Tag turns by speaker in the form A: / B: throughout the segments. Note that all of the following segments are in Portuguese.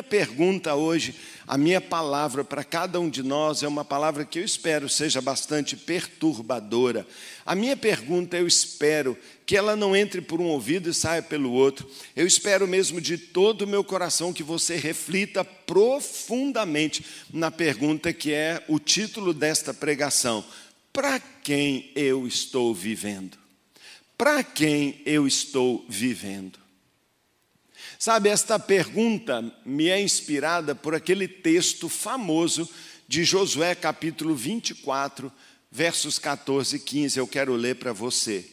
A: minha pergunta hoje, a minha palavra para cada um de nós é uma palavra que eu espero seja bastante perturbadora. A minha pergunta, eu espero que ela não entre por um ouvido e saia pelo outro. Eu espero mesmo de todo o meu coração que você reflita profundamente na pergunta que é o título desta pregação: Para quem eu estou vivendo? Para quem eu estou vivendo? Sabe, esta pergunta me é inspirada por aquele texto famoso de Josué, capítulo 24, versos 14 e 15. Eu quero ler para você.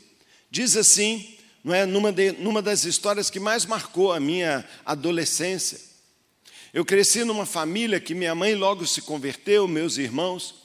A: Diz assim, não é, numa, de, numa das histórias que mais marcou a minha adolescência. Eu cresci numa família que minha mãe logo se converteu, meus irmãos.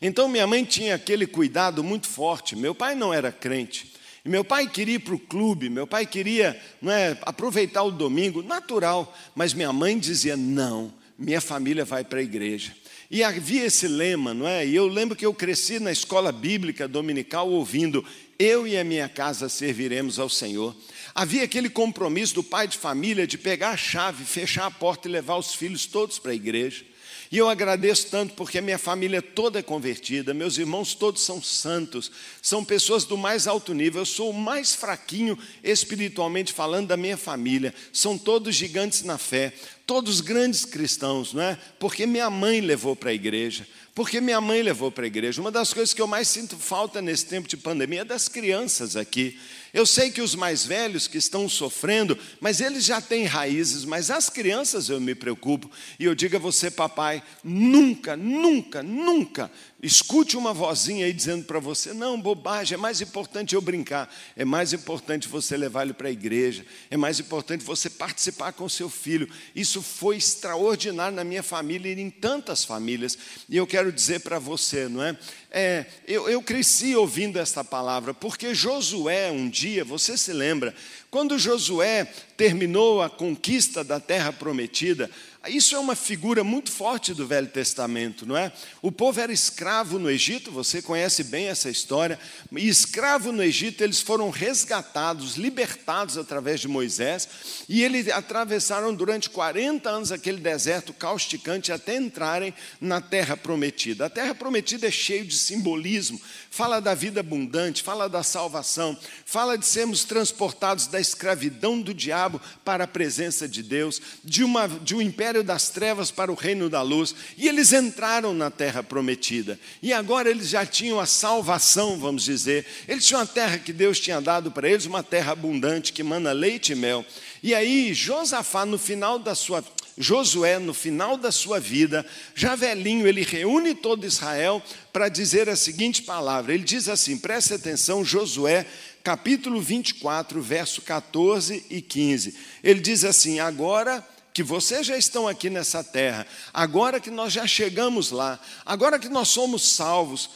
A: Então minha mãe tinha aquele cuidado muito forte. Meu pai não era crente. E meu pai queria ir para o clube, meu pai queria não é, aproveitar o domingo, natural, mas minha mãe dizia: não, minha família vai para a igreja. E havia esse lema, não é? E eu lembro que eu cresci na escola bíblica dominical ouvindo: eu e a minha casa serviremos ao Senhor. Havia aquele compromisso do pai de família de pegar a chave, fechar a porta e levar os filhos todos para a igreja. E eu agradeço tanto porque minha família toda é convertida, meus irmãos todos são santos, são pessoas do mais alto nível. Eu sou o mais fraquinho espiritualmente falando da minha família. São todos gigantes na fé, todos grandes cristãos, não é? Porque minha mãe levou para a igreja. Porque minha mãe levou para a igreja. Uma das coisas que eu mais sinto falta nesse tempo de pandemia é das crianças aqui. Eu sei que os mais velhos que estão sofrendo, mas eles já têm raízes, mas as crianças eu me preocupo. E eu digo a você, papai, nunca, nunca, nunca escute uma vozinha aí dizendo para você: não, bobagem, é mais importante eu brincar, é mais importante você levar ele para a igreja, é mais importante você participar com seu filho. Isso foi extraordinário na minha família e em tantas famílias. E eu quero dizer para você, não é? É eu, eu cresci ouvindo esta palavra, porque Josué, um dia, você se lembra, quando Josué terminou a conquista da terra prometida, isso é uma figura muito forte do Velho Testamento, não é? O povo era escravo no Egito, você conhece bem essa história. E escravo no Egito, eles foram resgatados, libertados através de Moisés, e eles atravessaram durante 40 anos aquele deserto causticante até entrarem na terra prometida. A terra prometida é cheia de simbolismo, fala da vida abundante, fala da salvação, fala de sermos transportados da escravidão do diabo para a presença de Deus, de, uma, de um império império das trevas para o reino da luz, e eles entraram na terra prometida. E agora eles já tinham a salvação, vamos dizer. Eles tinham a terra que Deus tinha dado para eles, uma terra abundante que mana leite e mel. E aí Josafá no final da sua Josué, no final da sua vida, já velhinho, ele reúne todo Israel para dizer a seguinte palavra. Ele diz assim: preste atenção, Josué, capítulo 24, verso 14 e 15. Ele diz assim: Agora que vocês já estão aqui nessa terra, agora que nós já chegamos lá, agora que nós somos salvos,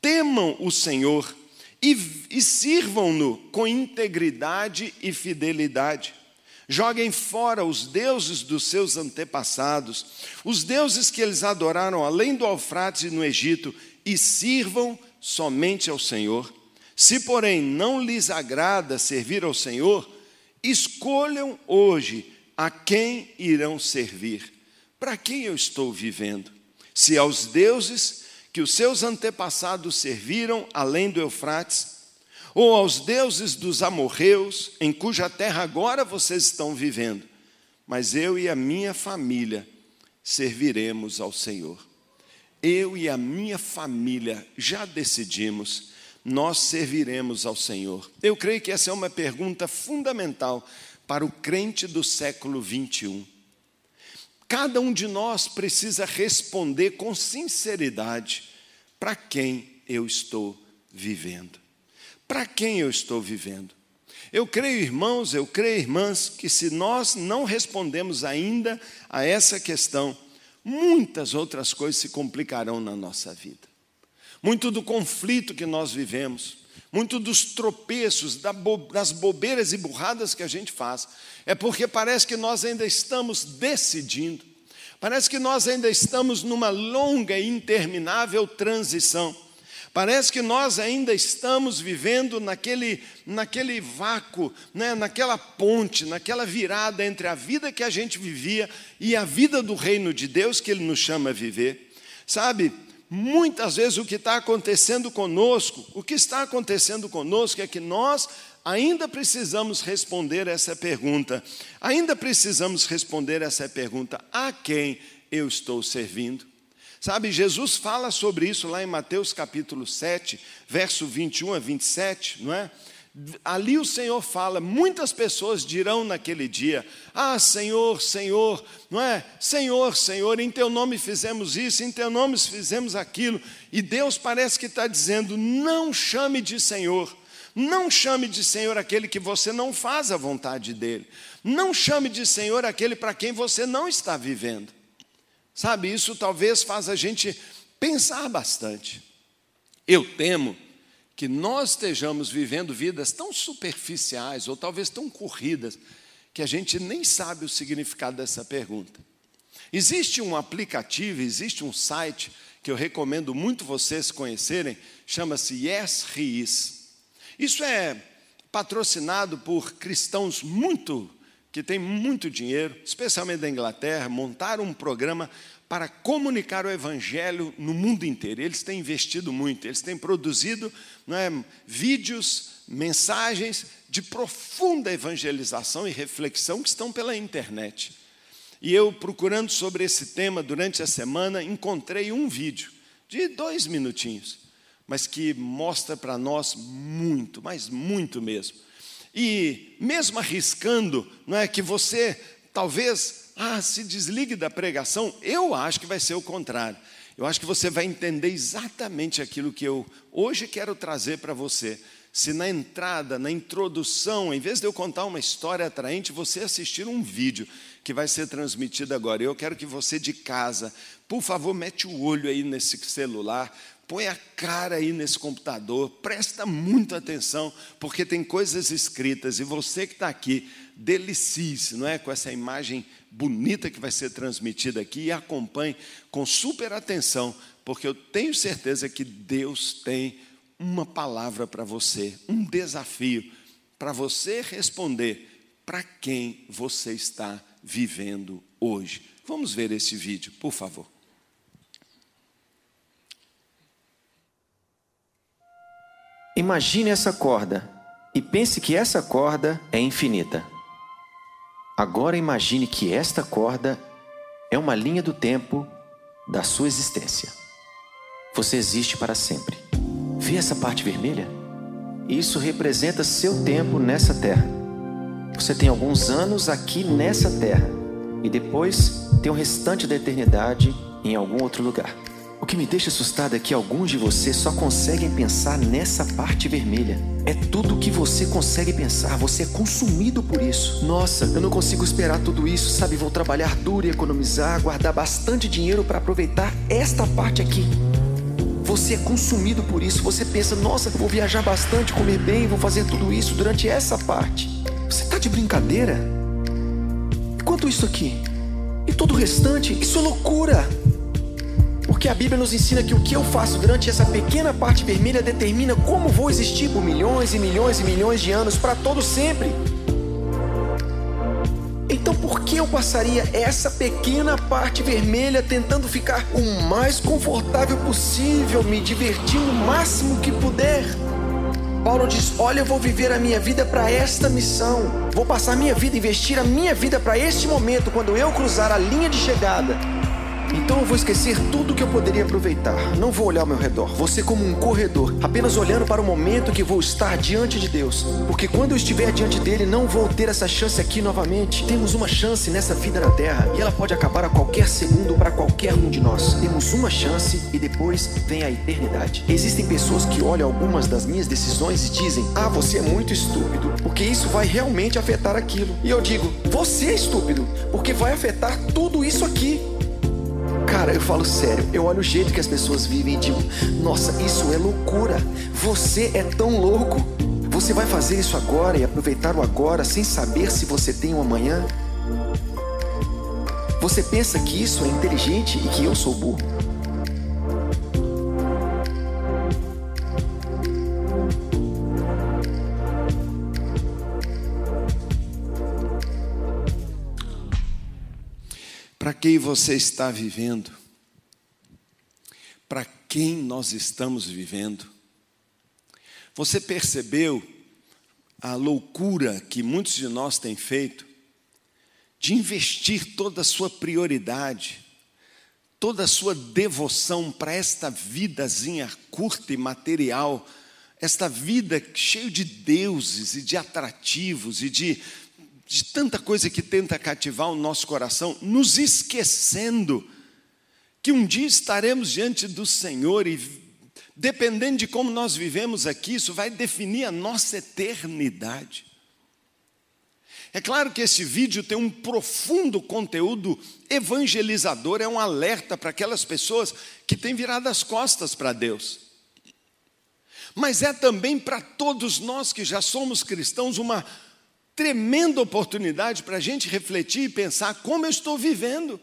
A: temam o Senhor e, e sirvam-no com integridade e fidelidade. Joguem fora os deuses dos seus antepassados, os deuses que eles adoraram além do Eufrates e no Egito, e sirvam somente ao Senhor. Se, porém, não lhes agrada servir ao Senhor, escolham hoje a quem irão servir? Para quem eu estou vivendo? Se aos deuses que os seus antepassados serviram além do Eufrates, ou aos deuses dos amorreus, em cuja terra agora vocês estão vivendo, mas eu e a minha família serviremos ao Senhor. Eu e a minha família já decidimos, nós serviremos ao Senhor. Eu creio que essa é uma pergunta fundamental para o crente do século 21. Cada um de nós precisa responder com sinceridade para quem eu estou vivendo. Para quem eu estou vivendo? Eu creio, irmãos, eu creio, irmãs, que se nós não respondemos ainda a essa questão, muitas outras coisas se complicarão na nossa vida. Muito do conflito que nós vivemos, muito dos tropeços, das bobeiras e burradas que a gente faz, é porque parece que nós ainda estamos decidindo, parece que nós ainda estamos numa longa e interminável transição. Parece que nós ainda estamos vivendo naquele, naquele vácuo, né? naquela ponte, naquela virada entre a vida que a gente vivia e a vida do reino de Deus que Ele nos chama a viver. Sabe, muitas vezes o que está acontecendo conosco, o que está acontecendo conosco é que nós ainda precisamos responder essa pergunta, ainda precisamos responder essa pergunta: a quem eu estou servindo? Sabe, Jesus fala sobre isso lá em Mateus capítulo 7, verso 21 a 27, não é? Ali o Senhor fala, muitas pessoas dirão naquele dia: Ah, Senhor, Senhor, não é? Senhor, Senhor, em teu nome fizemos isso, em teu nome fizemos aquilo. E Deus parece que está dizendo: Não chame de Senhor, não chame de Senhor aquele que você não faz a vontade dele, não chame de Senhor aquele para quem você não está vivendo. Sabe, isso talvez faz a gente pensar bastante. Eu temo que nós estejamos vivendo vidas tão superficiais ou talvez tão corridas que a gente nem sabe o significado dessa pergunta. Existe um aplicativo, existe um site que eu recomendo muito vocês conhecerem, chama-se Yes Riis. Isso é patrocinado por cristãos muito que têm muito dinheiro, especialmente da Inglaterra, montaram um programa para comunicar o Evangelho no mundo inteiro. Eles têm investido muito, eles têm produzido é, vídeos, mensagens de profunda evangelização e reflexão que estão pela internet. E eu, procurando sobre esse tema durante a semana, encontrei um vídeo de dois minutinhos, mas que mostra para nós muito, mas muito mesmo e mesmo arriscando, não é que você talvez ah, se desligue da pregação, eu acho que vai ser o contrário. Eu acho que você vai entender exatamente aquilo que eu hoje quero trazer para você. Se na entrada, na introdução, em vez de eu contar uma história atraente, você assistir um vídeo que vai ser transmitido agora. Eu quero que você de casa, por favor, mete o olho aí nesse celular, põe a cara aí nesse computador, presta muita atenção, porque tem coisas escritas e você que está aqui, delicie-se, não é? Com essa imagem bonita que vai ser transmitida aqui e acompanhe com super atenção, porque eu tenho certeza que Deus tem uma palavra para você, um desafio para você responder para quem você está vivendo hoje. Vamos ver esse vídeo, por favor.
B: Imagine essa corda e pense que essa corda é infinita. Agora imagine que esta corda é uma linha do tempo da sua existência. Você existe para sempre. Vê essa parte vermelha? Isso representa seu tempo nessa terra. Você tem alguns anos aqui nessa terra e depois tem o restante da eternidade em algum outro lugar. O que me deixa assustado é que alguns de vocês só conseguem pensar nessa parte vermelha. É tudo o que você consegue pensar, você é consumido por isso. Nossa, eu não consigo esperar tudo isso, sabe? Vou trabalhar duro e economizar, guardar bastante dinheiro para aproveitar esta parte aqui. Você é consumido por isso, você pensa, nossa, vou viajar bastante, comer bem, vou fazer tudo isso durante essa parte. Você está de brincadeira? E quanto isso aqui? E todo o restante? Isso é loucura! Porque a Bíblia nos ensina que o que eu faço durante essa pequena parte vermelha determina como vou existir por milhões e milhões e milhões de anos para todo sempre. Então por que eu passaria essa pequena parte vermelha tentando ficar o mais confortável possível, me divertindo o máximo que puder? Paulo diz: Olha, eu vou viver a minha vida para esta missão. Vou passar minha vida, investir a minha vida para este momento, quando eu cruzar a linha de chegada. Então eu vou esquecer tudo que eu poderia aproveitar. Não vou olhar ao meu redor. Vou ser como um corredor, apenas olhando para o momento que vou estar diante de Deus. Porque quando eu estiver diante dele, não vou ter essa chance aqui novamente. Temos uma chance nessa vida na terra e ela pode acabar a qualquer segundo para qualquer um de nós. Temos uma chance e depois vem a eternidade. Existem pessoas que olham algumas das minhas decisões e dizem: Ah, você é muito estúpido, porque isso vai realmente afetar aquilo. E eu digo: Você é estúpido, porque vai afetar tudo isso aqui. Cara, eu falo sério, eu olho o jeito que as pessoas vivem e digo: Nossa, isso é loucura. Você é tão louco. Você vai fazer isso agora e aproveitar o agora sem saber se você tem um amanhã? Você pensa que isso é inteligente e que eu sou burro?
A: Quem você está vivendo? Para quem nós estamos vivendo? Você percebeu a loucura que muitos de nós têm feito de investir toda a sua prioridade, toda a sua devoção para esta vidazinha curta e material, esta vida cheia de deuses e de atrativos e de, de tanta coisa que tenta cativar o nosso coração, nos esquecendo que um dia estaremos diante do Senhor e, dependendo de como nós vivemos aqui, isso vai definir a nossa eternidade. É claro que esse vídeo tem um profundo conteúdo evangelizador, é um alerta para aquelas pessoas que têm virado as costas para Deus. Mas é também para todos nós que já somos cristãos uma tremenda oportunidade para a gente refletir e pensar como eu estou vivendo.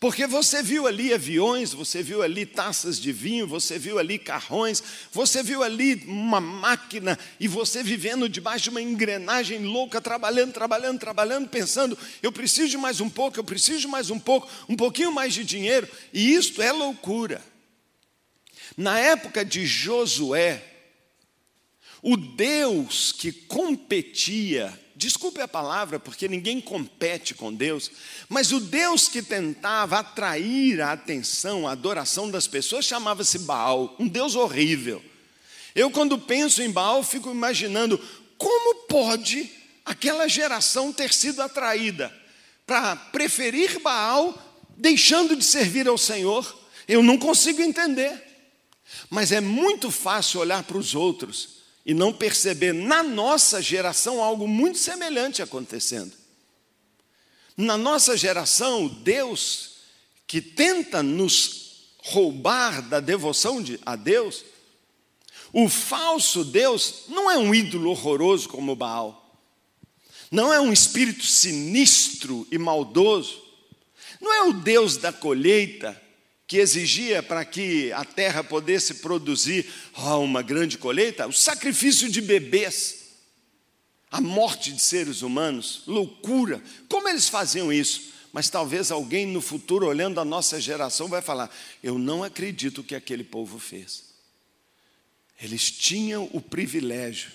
A: Porque você viu ali aviões, você viu ali taças de vinho, você viu ali carrões, você viu ali uma máquina e você vivendo debaixo de uma engrenagem louca, trabalhando, trabalhando, trabalhando, pensando: eu preciso de mais um pouco, eu preciso de mais um pouco, um pouquinho mais de dinheiro, e isto é loucura. Na época de Josué, o Deus que competia desculpe a palavra, porque ninguém compete com Deus, mas o Deus que tentava atrair a atenção, a adoração das pessoas, chamava-se Baal, um Deus horrível. Eu, quando penso em Baal, fico imaginando como pode aquela geração ter sido atraída para preferir Baal, deixando de servir ao Senhor. Eu não consigo entender. Mas é muito fácil olhar para os outros e não perceber na nossa geração algo muito semelhante acontecendo. Na nossa geração, Deus, que tenta nos roubar da devoção de, a Deus, o falso Deus não é um ídolo horroroso como Baal, não é um espírito sinistro e maldoso, não é o Deus da colheita que exigia para que a terra pudesse produzir oh, uma grande colheita, o sacrifício de bebês, a morte de seres humanos, loucura. Como eles faziam isso? Mas talvez alguém no futuro, olhando a nossa geração, vai falar: Eu não acredito que aquele povo fez. Eles tinham o privilégio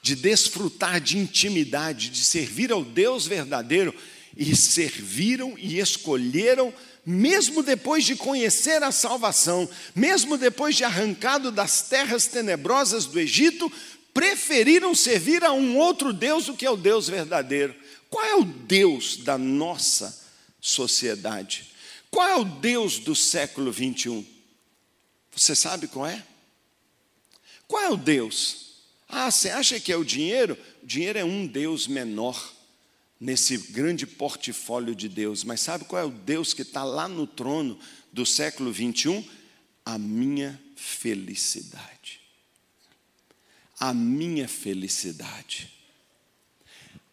A: de desfrutar de intimidade, de servir ao Deus verdadeiro, e serviram e escolheram mesmo depois de conhecer a salvação, mesmo depois de arrancado das terras tenebrosas do Egito, preferiram servir a um outro Deus do que ao Deus verdadeiro. Qual é o Deus da nossa sociedade? Qual é o Deus do século 21? Você sabe qual é? Qual é o Deus? Ah, você acha que é o dinheiro? O dinheiro é um Deus menor nesse grande portfólio de Deus. Mas sabe qual é o Deus que está lá no trono do século 21? A minha felicidade. A minha felicidade.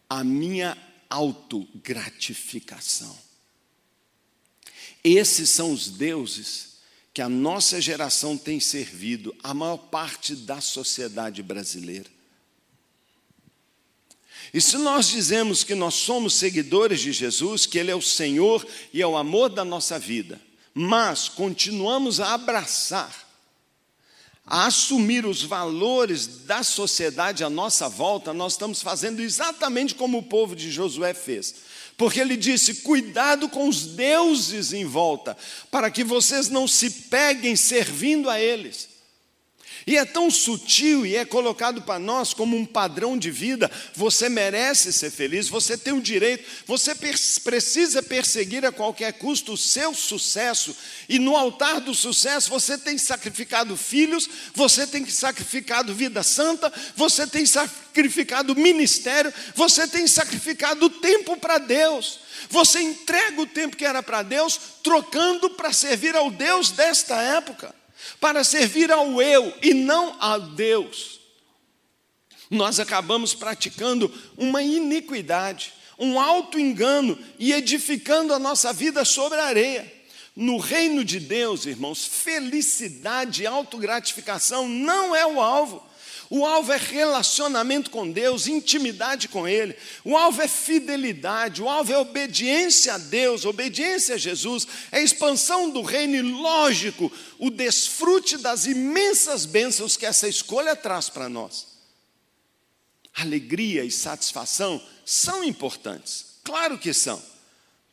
A: A minha autogratificação. Esses são os deuses que a nossa geração tem servido, a maior parte da sociedade brasileira. E se nós dizemos que nós somos seguidores de Jesus, que Ele é o Senhor e é o amor da nossa vida, mas continuamos a abraçar, a assumir os valores da sociedade à nossa volta, nós estamos fazendo exatamente como o povo de Josué fez. Porque ele disse: cuidado com os deuses em volta, para que vocês não se peguem servindo a eles. E é tão sutil e é colocado para nós como um padrão de vida. Você merece ser feliz, você tem o direito, você precisa perseguir a qualquer custo o seu sucesso. E no altar do sucesso você tem sacrificado filhos, você tem sacrificado vida santa, você tem sacrificado ministério, você tem sacrificado tempo para Deus. Você entrega o tempo que era para Deus, trocando para servir ao Deus desta época para servir ao eu e não a Deus, nós acabamos praticando uma iniquidade, um auto-engano e edificando a nossa vida sobre a areia. No reino de Deus, irmãos, felicidade e autogratificação não é o alvo. O alvo é relacionamento com Deus, intimidade com Ele. O alvo é fidelidade, o alvo é obediência a Deus, obediência a Jesus, é expansão do reino e, lógico, o desfrute das imensas bênçãos que essa escolha traz para nós. Alegria e satisfação são importantes, claro que são,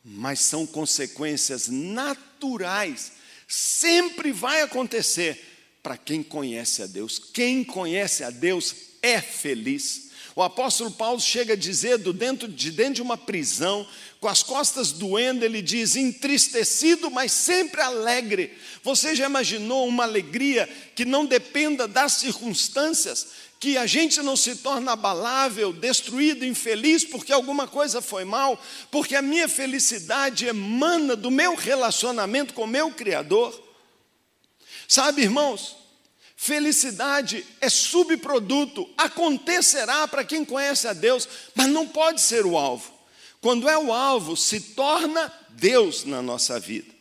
A: mas são consequências naturais, sempre vai acontecer para quem conhece a Deus. Quem conhece a Deus é feliz. O apóstolo Paulo chega a dizer, do dentro, de dentro de uma prisão, com as costas doendo, ele diz: entristecido, mas sempre alegre. Você já imaginou uma alegria que não dependa das circunstâncias, que a gente não se torna abalável, destruído, infeliz porque alguma coisa foi mal, porque a minha felicidade emana do meu relacionamento com o meu Criador? Sabe, irmãos, felicidade é subproduto, acontecerá para quem conhece a Deus, mas não pode ser o alvo. Quando é o alvo, se torna Deus na nossa vida.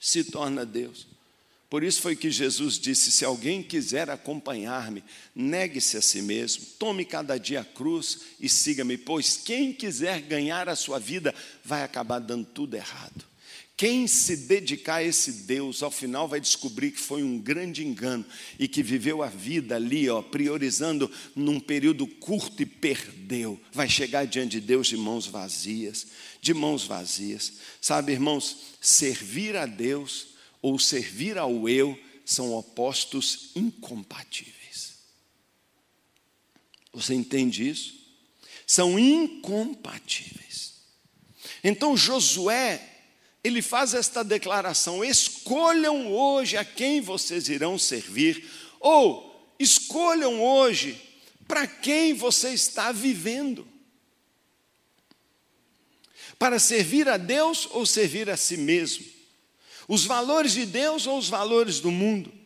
A: Se torna Deus. Por isso foi que Jesus disse: Se alguém quiser acompanhar-me, negue-se a si mesmo, tome cada dia a cruz e siga-me, pois quem quiser ganhar a sua vida vai acabar dando tudo errado. Quem se dedicar a esse Deus, ao final vai descobrir que foi um grande engano e que viveu a vida ali, ó, priorizando num período curto e perdeu. Vai chegar diante de Deus de mãos vazias, de mãos vazias. Sabe, irmãos, servir a Deus ou servir ao eu são opostos incompatíveis. Você entende isso? São incompatíveis. Então Josué ele faz esta declaração: escolham hoje a quem vocês irão servir, ou escolham hoje para quem você está vivendo. Para servir a Deus ou servir a si mesmo? Os valores de Deus ou os valores do mundo?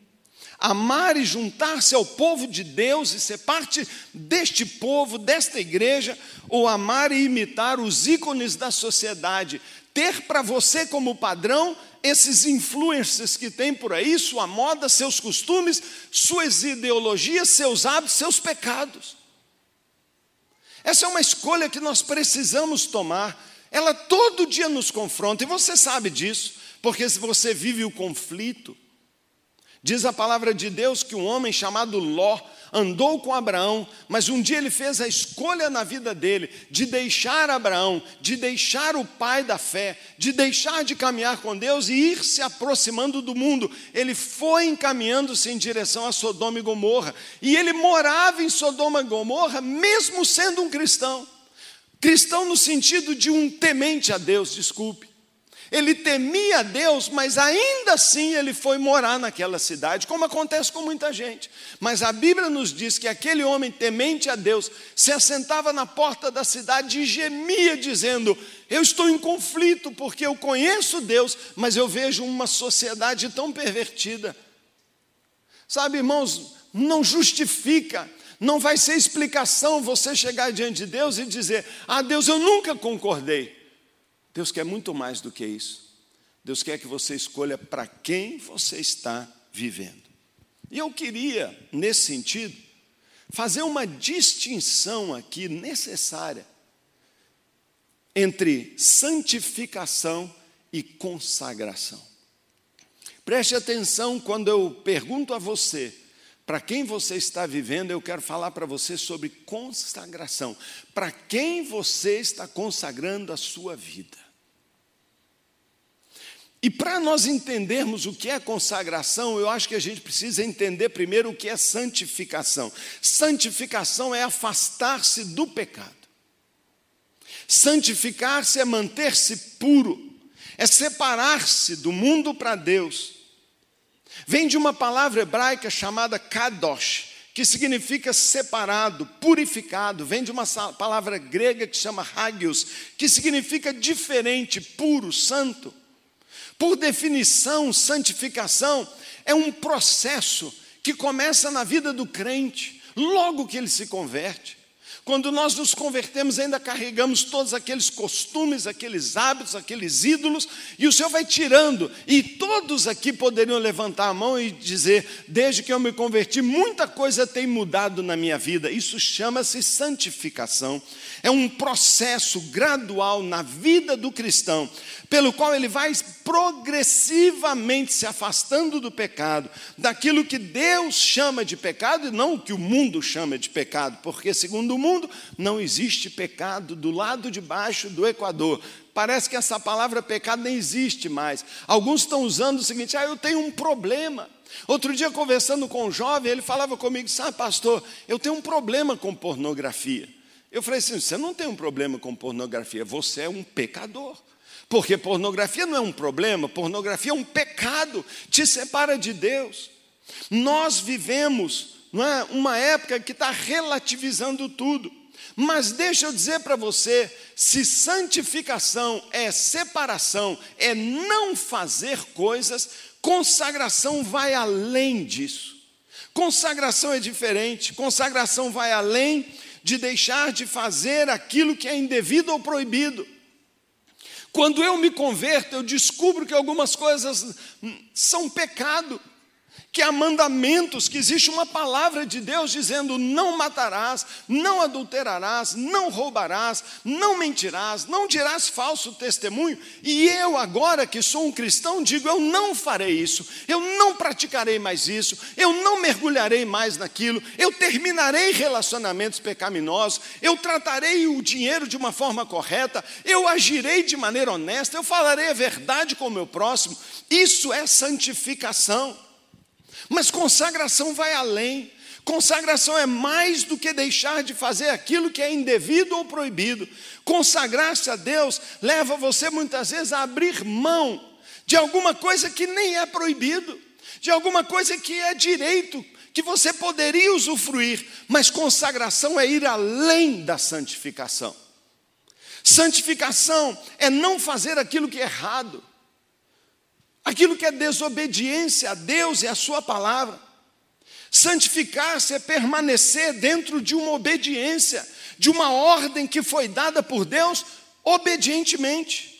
A: amar e juntar-se ao povo de Deus e ser parte deste povo, desta igreja, ou amar e imitar os ícones da sociedade, ter para você como padrão esses influencers que tem por aí, sua moda, seus costumes, suas ideologias, seus hábitos, seus pecados. Essa é uma escolha que nós precisamos tomar. Ela todo dia nos confronta, e você sabe disso, porque se você vive o conflito, diz a palavra de Deus que um homem chamado Ló andou com Abraão, mas um dia ele fez a escolha na vida dele de deixar Abraão, de deixar o pai da fé, de deixar de caminhar com Deus e ir se aproximando do mundo. Ele foi encaminhando-se em direção a Sodoma e Gomorra, e ele morava em Sodoma e Gomorra, mesmo sendo um cristão. Cristão no sentido de um temente a Deus, desculpe. Ele temia Deus, mas ainda assim ele foi morar naquela cidade, como acontece com muita gente. Mas a Bíblia nos diz que aquele homem temente a Deus se assentava na porta da cidade e gemia, dizendo: Eu estou em conflito porque eu conheço Deus, mas eu vejo uma sociedade tão pervertida. Sabe, irmãos, não justifica não vai ser explicação você chegar diante de Deus e dizer: Ah, Deus, eu nunca concordei. Deus quer muito mais do que isso. Deus quer que você escolha para quem você está vivendo. E eu queria, nesse sentido, fazer uma distinção aqui necessária entre santificação e consagração. Preste atenção quando eu pergunto a você para quem você está vivendo, eu quero falar para você sobre consagração. Para quem você está consagrando a sua vida? E para nós entendermos o que é consagração, eu acho que a gente precisa entender primeiro o que é santificação. Santificação é afastar-se do pecado. Santificar-se é manter-se puro, é separar-se do mundo para Deus. Vem de uma palavra hebraica chamada kadosh, que significa separado, purificado. Vem de uma palavra grega que chama hagios, que significa diferente, puro, santo. Por definição, santificação é um processo que começa na vida do crente, logo que ele se converte. Quando nós nos convertemos, ainda carregamos todos aqueles costumes, aqueles hábitos, aqueles ídolos, e o Senhor vai tirando. E todos aqui poderiam levantar a mão e dizer: desde que eu me converti, muita coisa tem mudado na minha vida. Isso chama-se santificação. É um processo gradual na vida do cristão, pelo qual ele vai progressivamente se afastando do pecado, daquilo que Deus chama de pecado e não o que o mundo chama de pecado, porque, segundo o mundo, não existe pecado do lado de baixo do Equador. Parece que essa palavra pecado nem existe mais. Alguns estão usando o seguinte: ah, eu tenho um problema. Outro dia, conversando com um jovem, ele falava comigo: sabe, pastor, eu tenho um problema com pornografia. Eu falei assim: você não tem um problema com pornografia, você é um pecador. Porque pornografia não é um problema, pornografia é um pecado, te separa de Deus. Nós vivemos não é, uma época que está relativizando tudo. Mas deixa eu dizer para você: se santificação é separação, é não fazer coisas, consagração vai além disso. Consagração é diferente, consagração vai além de deixar de fazer aquilo que é indevido ou proibido. Quando eu me converto, eu descubro que algumas coisas são pecado que há mandamentos, que existe uma palavra de Deus dizendo: não matarás, não adulterarás, não roubarás, não mentirás, não dirás falso testemunho. E eu, agora que sou um cristão, digo: eu não farei isso, eu não praticarei mais isso, eu não mergulharei mais naquilo, eu terminarei relacionamentos pecaminosos, eu tratarei o dinheiro de uma forma correta, eu agirei de maneira honesta, eu falarei a verdade com o meu próximo. Isso é santificação. Mas consagração vai além. Consagração é mais do que deixar de fazer aquilo que é indevido ou proibido. Consagrar-se a Deus leva você muitas vezes a abrir mão de alguma coisa que nem é proibido, de alguma coisa que é direito, que você poderia usufruir, mas consagração é ir além da santificação. Santificação é não fazer aquilo que é errado. Aquilo que é desobediência a Deus e a Sua palavra. Santificar-se é permanecer dentro de uma obediência, de uma ordem que foi dada por Deus obedientemente.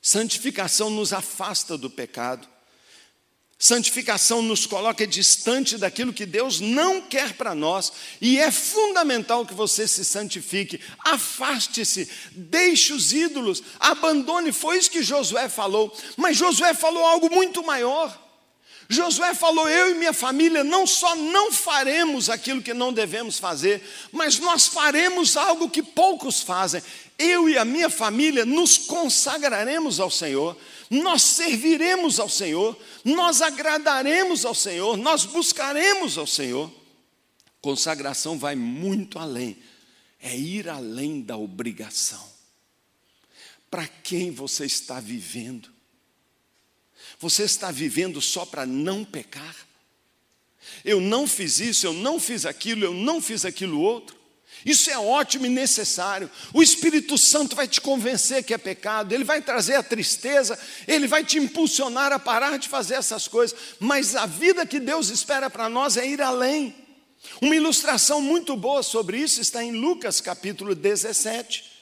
A: Santificação nos afasta do pecado, Santificação nos coloca distante daquilo que Deus não quer para nós, e é fundamental que você se santifique, afaste-se, deixe os ídolos, abandone. Foi isso que Josué falou, mas Josué falou algo muito maior. Josué falou: Eu e minha família não só não faremos aquilo que não devemos fazer, mas nós faremos algo que poucos fazem. Eu e a minha família nos consagraremos ao Senhor nós serviremos ao Senhor, nós agradaremos ao Senhor, nós buscaremos ao Senhor. Consagração vai muito além, é ir além da obrigação. Para quem você está vivendo? Você está vivendo só para não pecar? Eu não fiz isso, eu não fiz aquilo, eu não fiz aquilo outro. Isso é ótimo e necessário. O Espírito Santo vai te convencer que é pecado, ele vai trazer a tristeza, ele vai te impulsionar a parar de fazer essas coisas, mas a vida que Deus espera para nós é ir além. Uma ilustração muito boa sobre isso está em Lucas capítulo 17.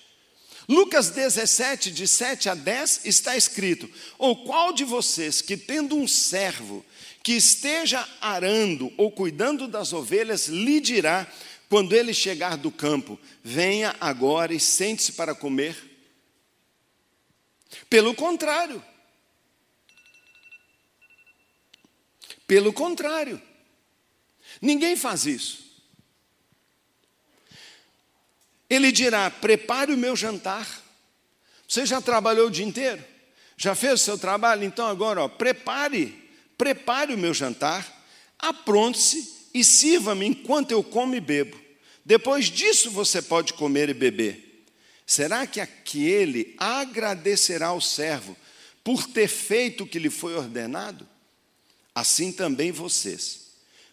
A: Lucas 17, de 7 a 10, está escrito: Ou qual de vocês que tendo um servo que esteja arando ou cuidando das ovelhas, lhe dirá quando ele chegar do campo, venha agora e sente-se para comer. Pelo contrário. Pelo contrário. Ninguém faz isso. Ele dirá: prepare o meu jantar. Você já trabalhou o dia inteiro? Já fez o seu trabalho? Então agora, ó, prepare, prepare o meu jantar, apronte-se e sirva-me enquanto eu como e bebo. Depois disso você pode comer e beber. Será que aquele agradecerá ao servo por ter feito o que lhe foi ordenado? Assim também vocês,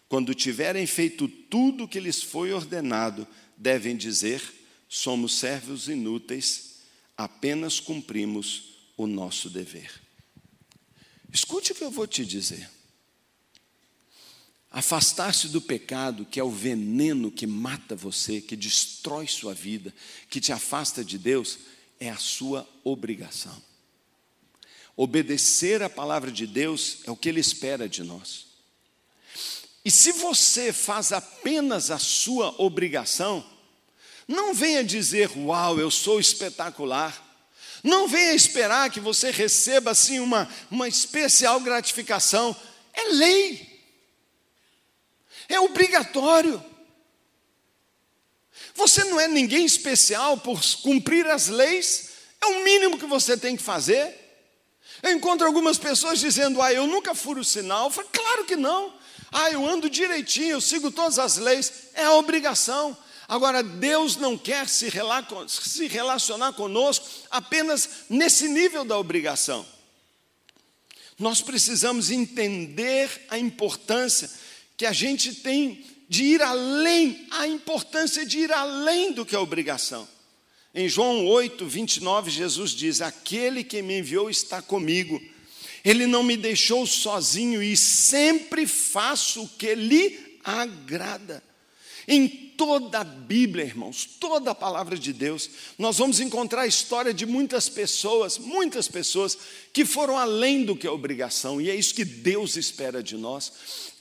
A: quando tiverem feito tudo o que lhes foi ordenado, devem dizer: somos servos inúteis, apenas cumprimos o nosso dever. Escute o que eu vou te dizer. Afastar-se do pecado, que é o veneno que mata você, que destrói sua vida, que te afasta de Deus, é a sua obrigação. Obedecer a palavra de Deus é o que Ele espera de nós. E se você faz apenas a sua obrigação, não venha dizer, uau, eu sou espetacular. Não venha esperar que você receba assim uma, uma especial gratificação. É lei. É obrigatório. Você não é ninguém especial por cumprir as leis, é o mínimo que você tem que fazer. Eu encontro algumas pessoas dizendo: Ah, eu nunca furo sinal. Eu falo, claro que não. Ah, eu ando direitinho, eu sigo todas as leis. É a obrigação. Agora, Deus não quer se relacionar conosco apenas nesse nível da obrigação. Nós precisamos entender a importância que a gente tem de ir além, a importância de ir além do que a obrigação. Em João 8, 29, Jesus diz: Aquele que me enviou está comigo, ele não me deixou sozinho e sempre faço o que lhe agrada. Em toda a Bíblia, irmãos, toda a palavra de Deus, nós vamos encontrar a história de muitas pessoas, muitas pessoas que foram além do que a obrigação, e é isso que Deus espera de nós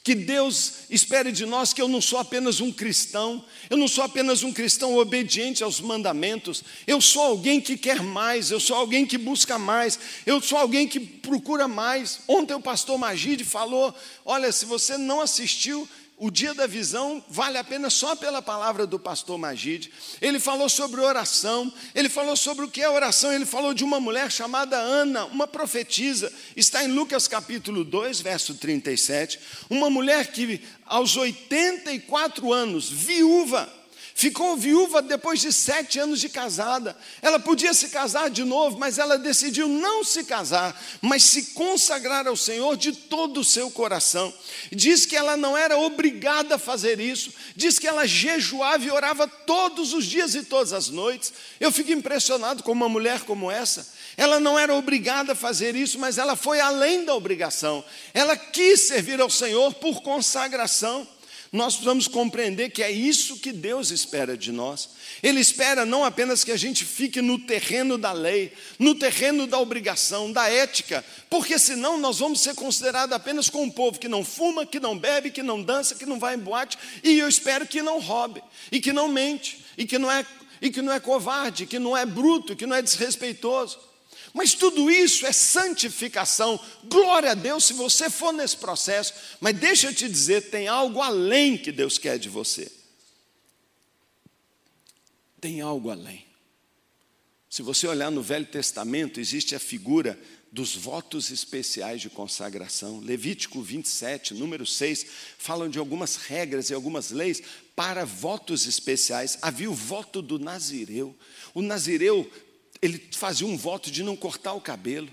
A: que Deus espere de nós que eu não sou apenas um cristão, eu não sou apenas um cristão obediente aos mandamentos, eu sou alguém que quer mais, eu sou alguém que busca mais, eu sou alguém que procura mais. Ontem o pastor Magide falou: olha, se você não assistiu, o dia da visão vale a pena só pela palavra do pastor Magide. Ele falou sobre oração, ele falou sobre o que é oração, ele falou de uma mulher chamada Ana, uma profetisa, está em Lucas capítulo 2, verso 37. Uma mulher que aos 84 anos, viúva, Ficou viúva depois de sete anos de casada. Ela podia se casar de novo, mas ela decidiu não se casar, mas se consagrar ao Senhor de todo o seu coração. Diz que ela não era obrigada a fazer isso, diz que ela jejuava e orava todos os dias e todas as noites. Eu fico impressionado com uma mulher como essa. Ela não era obrigada a fazer isso, mas ela foi além da obrigação. Ela quis servir ao Senhor por consagração nós precisamos compreender que é isso que Deus espera de nós. Ele espera não apenas que a gente fique no terreno da lei, no terreno da obrigação, da ética, porque senão nós vamos ser considerados apenas como um povo que não fuma, que não bebe, que não dança, que não vai em boate, e eu espero que não roube, e que não mente, e que não é, e que não é covarde, que não é bruto, que não é desrespeitoso. Mas tudo isso é santificação. Glória a Deus se você for nesse processo. Mas deixa eu te dizer, tem algo além que Deus quer de você. Tem algo além. Se você olhar no Velho Testamento, existe a figura dos votos especiais de consagração. Levítico 27, número 6, falam de algumas regras e algumas leis para votos especiais. Havia o voto do Nazireu. O Nazireu ele fazia um voto de não cortar o cabelo.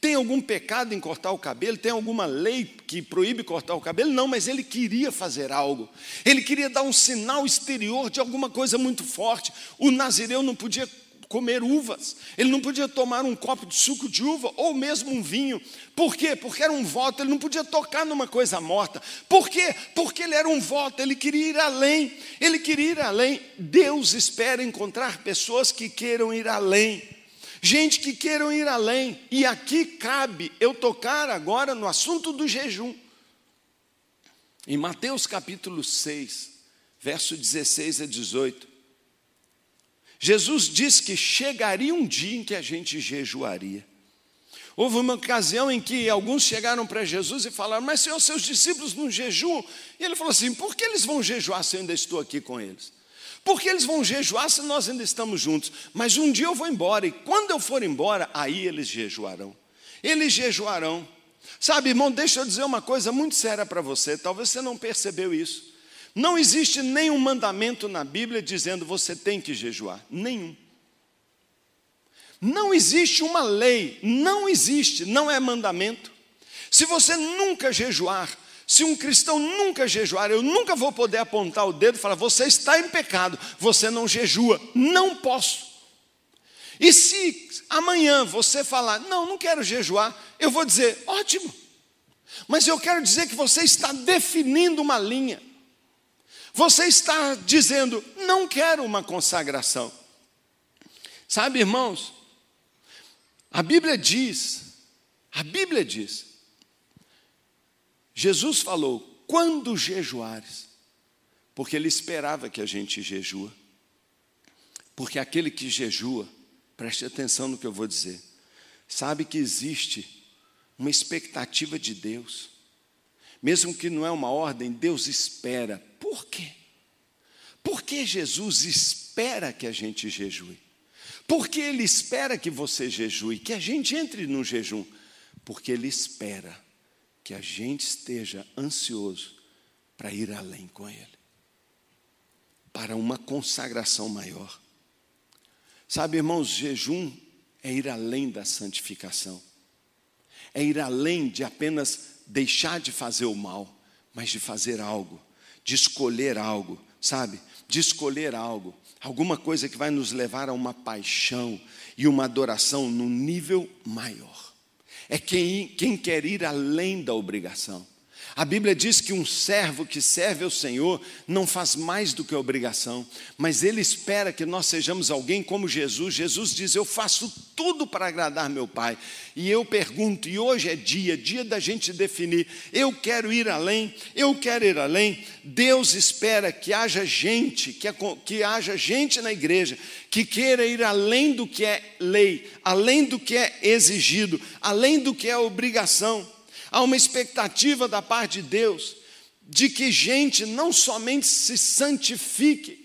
A: Tem algum pecado em cortar o cabelo? Tem alguma lei que proíbe cortar o cabelo? Não, mas ele queria fazer algo. Ele queria dar um sinal exterior de alguma coisa muito forte. O nazireu não podia comer uvas, ele não podia tomar um copo de suco de uva ou mesmo um vinho. Por quê? Porque era um voto, ele não podia tocar numa coisa morta. Por quê? Porque ele era um voto, ele queria ir além. Ele queria ir além. Deus espera encontrar pessoas que queiram ir além. Gente que queiram ir além. E aqui cabe eu tocar agora no assunto do jejum. Em Mateus capítulo 6, verso 16 a 18. Jesus disse que chegaria um dia em que a gente jejuaria. Houve uma ocasião em que alguns chegaram para Jesus e falaram: Mas Senhor, seus discípulos não jejuam? E ele falou assim: Por que eles vão jejuar se eu ainda estou aqui com eles? Por que eles vão jejuar se nós ainda estamos juntos? Mas um dia eu vou embora, e quando eu for embora, aí eles jejuarão. Eles jejuarão. Sabe, irmão, deixa eu dizer uma coisa muito séria para você, talvez você não percebeu isso. Não existe nenhum mandamento na Bíblia dizendo você tem que jejuar. Nenhum. Não existe uma lei, não existe, não é mandamento. Se você nunca jejuar, se um cristão nunca jejuar, eu nunca vou poder apontar o dedo e falar: você está em pecado, você não jejua. Não posso. E se amanhã você falar: não, não quero jejuar, eu vou dizer: ótimo. Mas eu quero dizer que você está definindo uma linha. Você está dizendo, não quero uma consagração. Sabe, irmãos, a Bíblia diz, a Bíblia diz, Jesus falou, quando jejuares, porque ele esperava que a gente jejua. Porque aquele que jejua, preste atenção no que eu vou dizer, sabe que existe uma expectativa de Deus. Mesmo que não é uma ordem, Deus espera. Por quê? Porque Jesus espera que a gente jejue. Porque Ele espera que você jejue, que a gente entre no jejum. Porque Ele espera que a gente esteja ansioso para ir além com Ele, para uma consagração maior. Sabe, irmãos, jejum é ir além da santificação, é ir além de apenas deixar de fazer o mal, mas de fazer algo, de escolher algo, sabe? De escolher algo, alguma coisa que vai nos levar a uma paixão e uma adoração num nível maior. É quem, quem quer ir além da obrigação. A Bíblia diz que um servo que serve ao Senhor não faz mais do que obrigação, mas ele espera que nós sejamos alguém como Jesus. Jesus diz: Eu faço tudo para agradar meu Pai. E eu pergunto, e hoje é dia, dia da gente definir: eu quero ir além, eu quero ir além. Deus espera que haja gente, que, que haja gente na igreja que queira ir além do que é lei, além do que é exigido, além do que é obrigação. Há uma expectativa da parte de Deus de que gente não somente se santifique,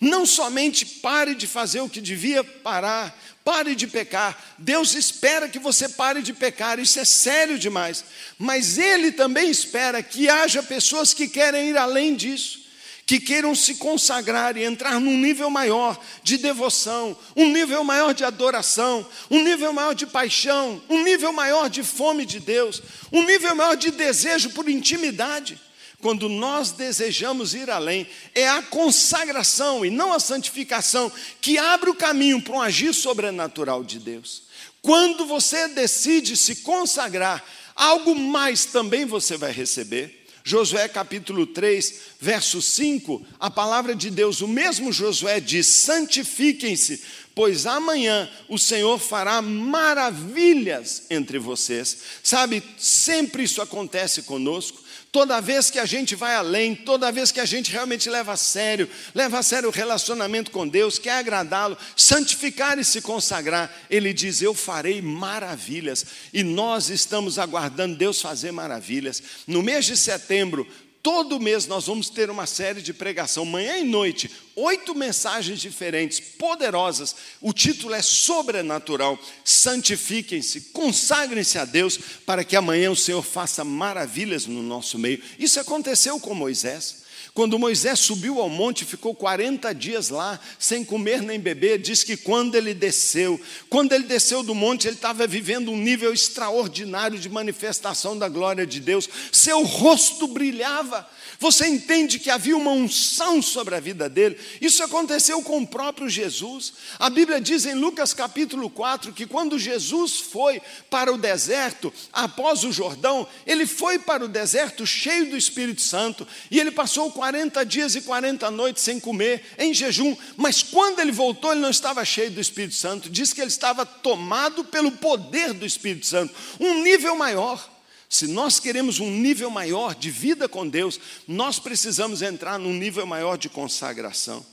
A: não somente pare de fazer o que devia parar, pare de pecar. Deus espera que você pare de pecar, isso é sério demais. Mas Ele também espera que haja pessoas que querem ir além disso que queiram se consagrar e entrar num nível maior de devoção, um nível maior de adoração, um nível maior de paixão, um nível maior de fome de Deus, um nível maior de desejo por intimidade. Quando nós desejamos ir além, é a consagração e não a santificação que abre o caminho para um agir sobrenatural de Deus. Quando você decide se consagrar, algo mais também você vai receber. Josué capítulo 3, verso 5, a palavra de Deus, o mesmo Josué diz: santifiquem-se, pois amanhã o Senhor fará maravilhas entre vocês. Sabe, sempre isso acontece conosco. Toda vez que a gente vai além, toda vez que a gente realmente leva a sério, leva a sério o relacionamento com Deus, quer agradá-lo, santificar e se consagrar, Ele diz: Eu farei maravilhas. E nós estamos aguardando Deus fazer maravilhas. No mês de setembro, Todo mês nós vamos ter uma série de pregação, manhã e noite, oito mensagens diferentes, poderosas. O título é Sobrenatural. Santifiquem-se, consagrem-se a Deus, para que amanhã o Senhor faça maravilhas no nosso meio. Isso aconteceu com Moisés. Quando Moisés subiu ao monte, ficou 40 dias lá, sem comer nem beber, diz que quando ele desceu, quando ele desceu do monte, ele estava vivendo um nível extraordinário de manifestação da glória de Deus, seu rosto brilhava, você entende que havia uma unção sobre a vida dele. Isso aconteceu com o próprio Jesus. A Bíblia diz em Lucas capítulo 4 que quando Jesus foi para o deserto, após o Jordão, ele foi para o deserto cheio do Espírito Santo e ele passou 40 dias e 40 noites sem comer, em jejum. Mas quando ele voltou, ele não estava cheio do Espírito Santo. Diz que ele estava tomado pelo poder do Espírito Santo, um nível maior. Se nós queremos um nível maior de vida com Deus, nós precisamos entrar num nível maior de consagração.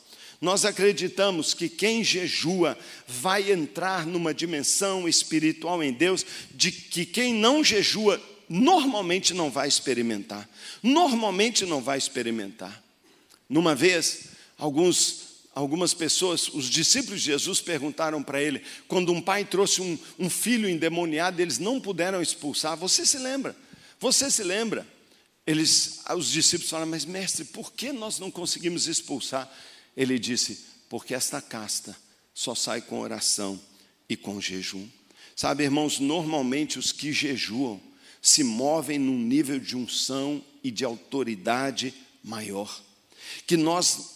A: Nós acreditamos que quem jejua vai entrar numa dimensão espiritual em Deus, de que quem não jejua normalmente não vai experimentar. Normalmente não vai experimentar. Numa vez, alguns algumas pessoas, os discípulos de Jesus perguntaram para ele, quando um pai trouxe um, um, filho endemoniado, eles não puderam expulsar. Você se lembra? Você se lembra? Eles, os discípulos falaram, mas mestre, por que nós não conseguimos expulsar? Ele disse, porque esta casta só sai com oração e com jejum. Sabe, irmãos, normalmente os que jejuam se movem num nível de unção e de autoridade maior. Que nós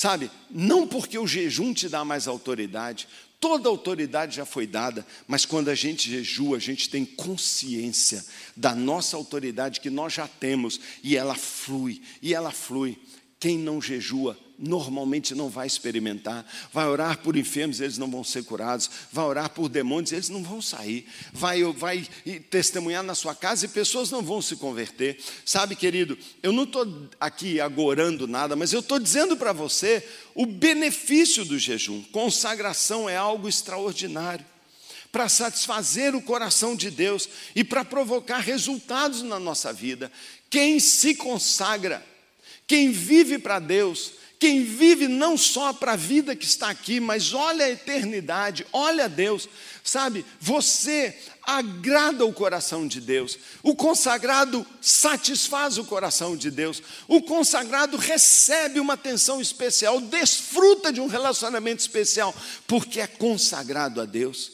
A: Sabe, não porque o jejum te dá mais autoridade, Toda autoridade já foi dada, mas quando a gente jejua, a gente tem consciência da nossa autoridade que nós já temos e ela flui, e ela flui. Quem não jejua normalmente não vai experimentar. Vai orar por enfermos, eles não vão ser curados. Vai orar por demônios, eles não vão sair. Vai, vai testemunhar na sua casa e pessoas não vão se converter. Sabe, querido, eu não estou aqui agorando nada, mas eu estou dizendo para você o benefício do jejum. Consagração é algo extraordinário para satisfazer o coração de Deus e para provocar resultados na nossa vida. Quem se consagra quem vive para Deus, quem vive não só para a vida que está aqui, mas olha a eternidade, olha a Deus, sabe? Você agrada o coração de Deus, o consagrado satisfaz o coração de Deus, o consagrado recebe uma atenção especial, desfruta de um relacionamento especial, porque é consagrado a Deus.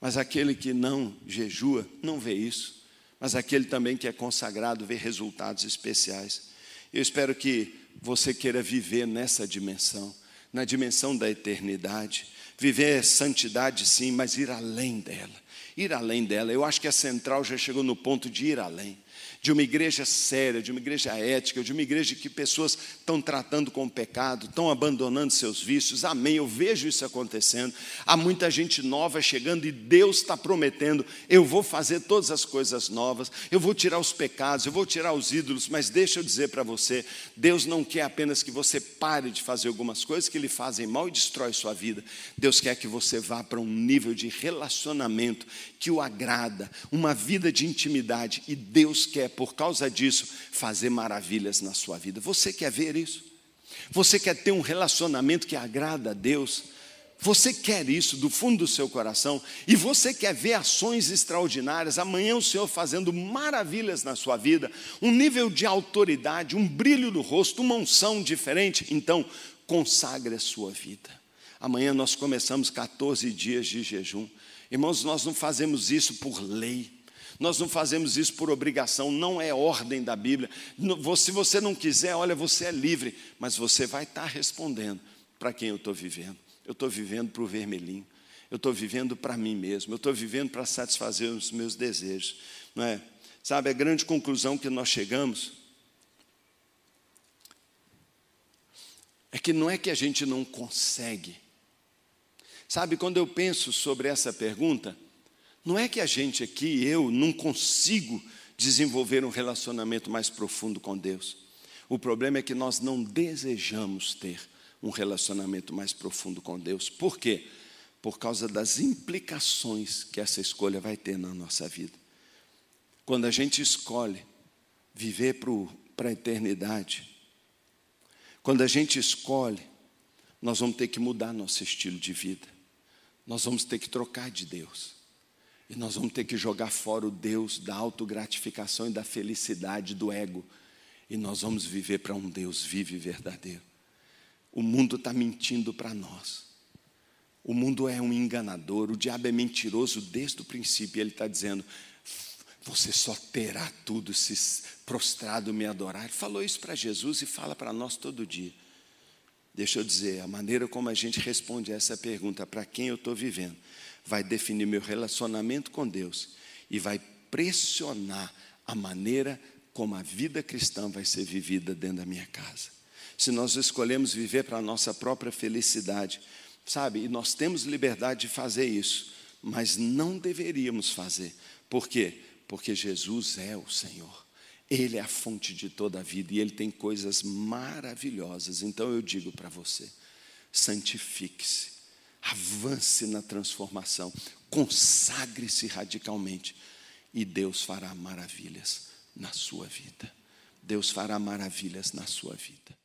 A: Mas aquele que não jejua, não vê isso, mas aquele também que é consagrado vê resultados especiais. Eu espero que você queira viver nessa dimensão, na dimensão da eternidade. Viver santidade, sim, mas ir além dela. Ir além dela. Eu acho que a central já chegou no ponto de ir além de uma igreja séria, de uma igreja ética, de uma igreja que pessoas estão tratando com o pecado, estão abandonando seus vícios. Amém. Eu vejo isso acontecendo. Há muita gente nova chegando e Deus está prometendo: eu vou fazer todas as coisas novas, eu vou tirar os pecados, eu vou tirar os ídolos. Mas deixa eu dizer para você: Deus não quer apenas que você pare de fazer algumas coisas que lhe fazem mal e destrói sua vida. Deus quer que você vá para um nível de relacionamento que o agrada, uma vida de intimidade. E Deus quer por causa disso, fazer maravilhas na sua vida. Você quer ver isso? Você quer ter um relacionamento que agrada a Deus? Você quer isso do fundo do seu coração e você quer ver ações extraordinárias, amanhã o Senhor fazendo maravilhas na sua vida, um nível de autoridade, um brilho no rosto, uma unção diferente, então consagre a sua vida. Amanhã nós começamos 14 dias de jejum. Irmãos, nós não fazemos isso por lei, nós não fazemos isso por obrigação, não é ordem da Bíblia. Se você não quiser, olha, você é livre, mas você vai estar respondendo para quem eu estou vivendo. Eu estou vivendo para o vermelhinho, eu estou vivendo para mim mesmo, eu estou vivendo para satisfazer os meus desejos. Não é? Sabe, a grande conclusão que nós chegamos é que não é que a gente não consegue. Sabe, quando eu penso sobre essa pergunta, não é que a gente aqui, eu, não consigo desenvolver um relacionamento mais profundo com Deus. O problema é que nós não desejamos ter um relacionamento mais profundo com Deus. Por quê? Por causa das implicações que essa escolha vai ter na nossa vida. Quando a gente escolhe viver para a eternidade, quando a gente escolhe, nós vamos ter que mudar nosso estilo de vida, nós vamos ter que trocar de Deus. E nós vamos ter que jogar fora o Deus da autogratificação e da felicidade do ego. E nós vamos viver para um Deus vivo e verdadeiro. O mundo está mentindo para nós. O mundo é um enganador, o diabo é mentiroso desde o princípio. Ele está dizendo: você só terá tudo se prostrado me adorar. Ele falou isso para Jesus e fala para nós todo dia. Deixa eu dizer, a maneira como a gente responde a essa pergunta, para quem eu estou vivendo, vai definir meu relacionamento com Deus e vai pressionar a maneira como a vida cristã vai ser vivida dentro da minha casa. Se nós escolhemos viver para a nossa própria felicidade, sabe, e nós temos liberdade de fazer isso, mas não deveríamos fazer. Por quê? Porque Jesus é o Senhor. Ele é a fonte de toda a vida e ele tem coisas maravilhosas. Então eu digo para você: santifique-se avance na transformação, consagre-se radicalmente e Deus fará maravilhas na sua vida. Deus fará maravilhas na sua vida.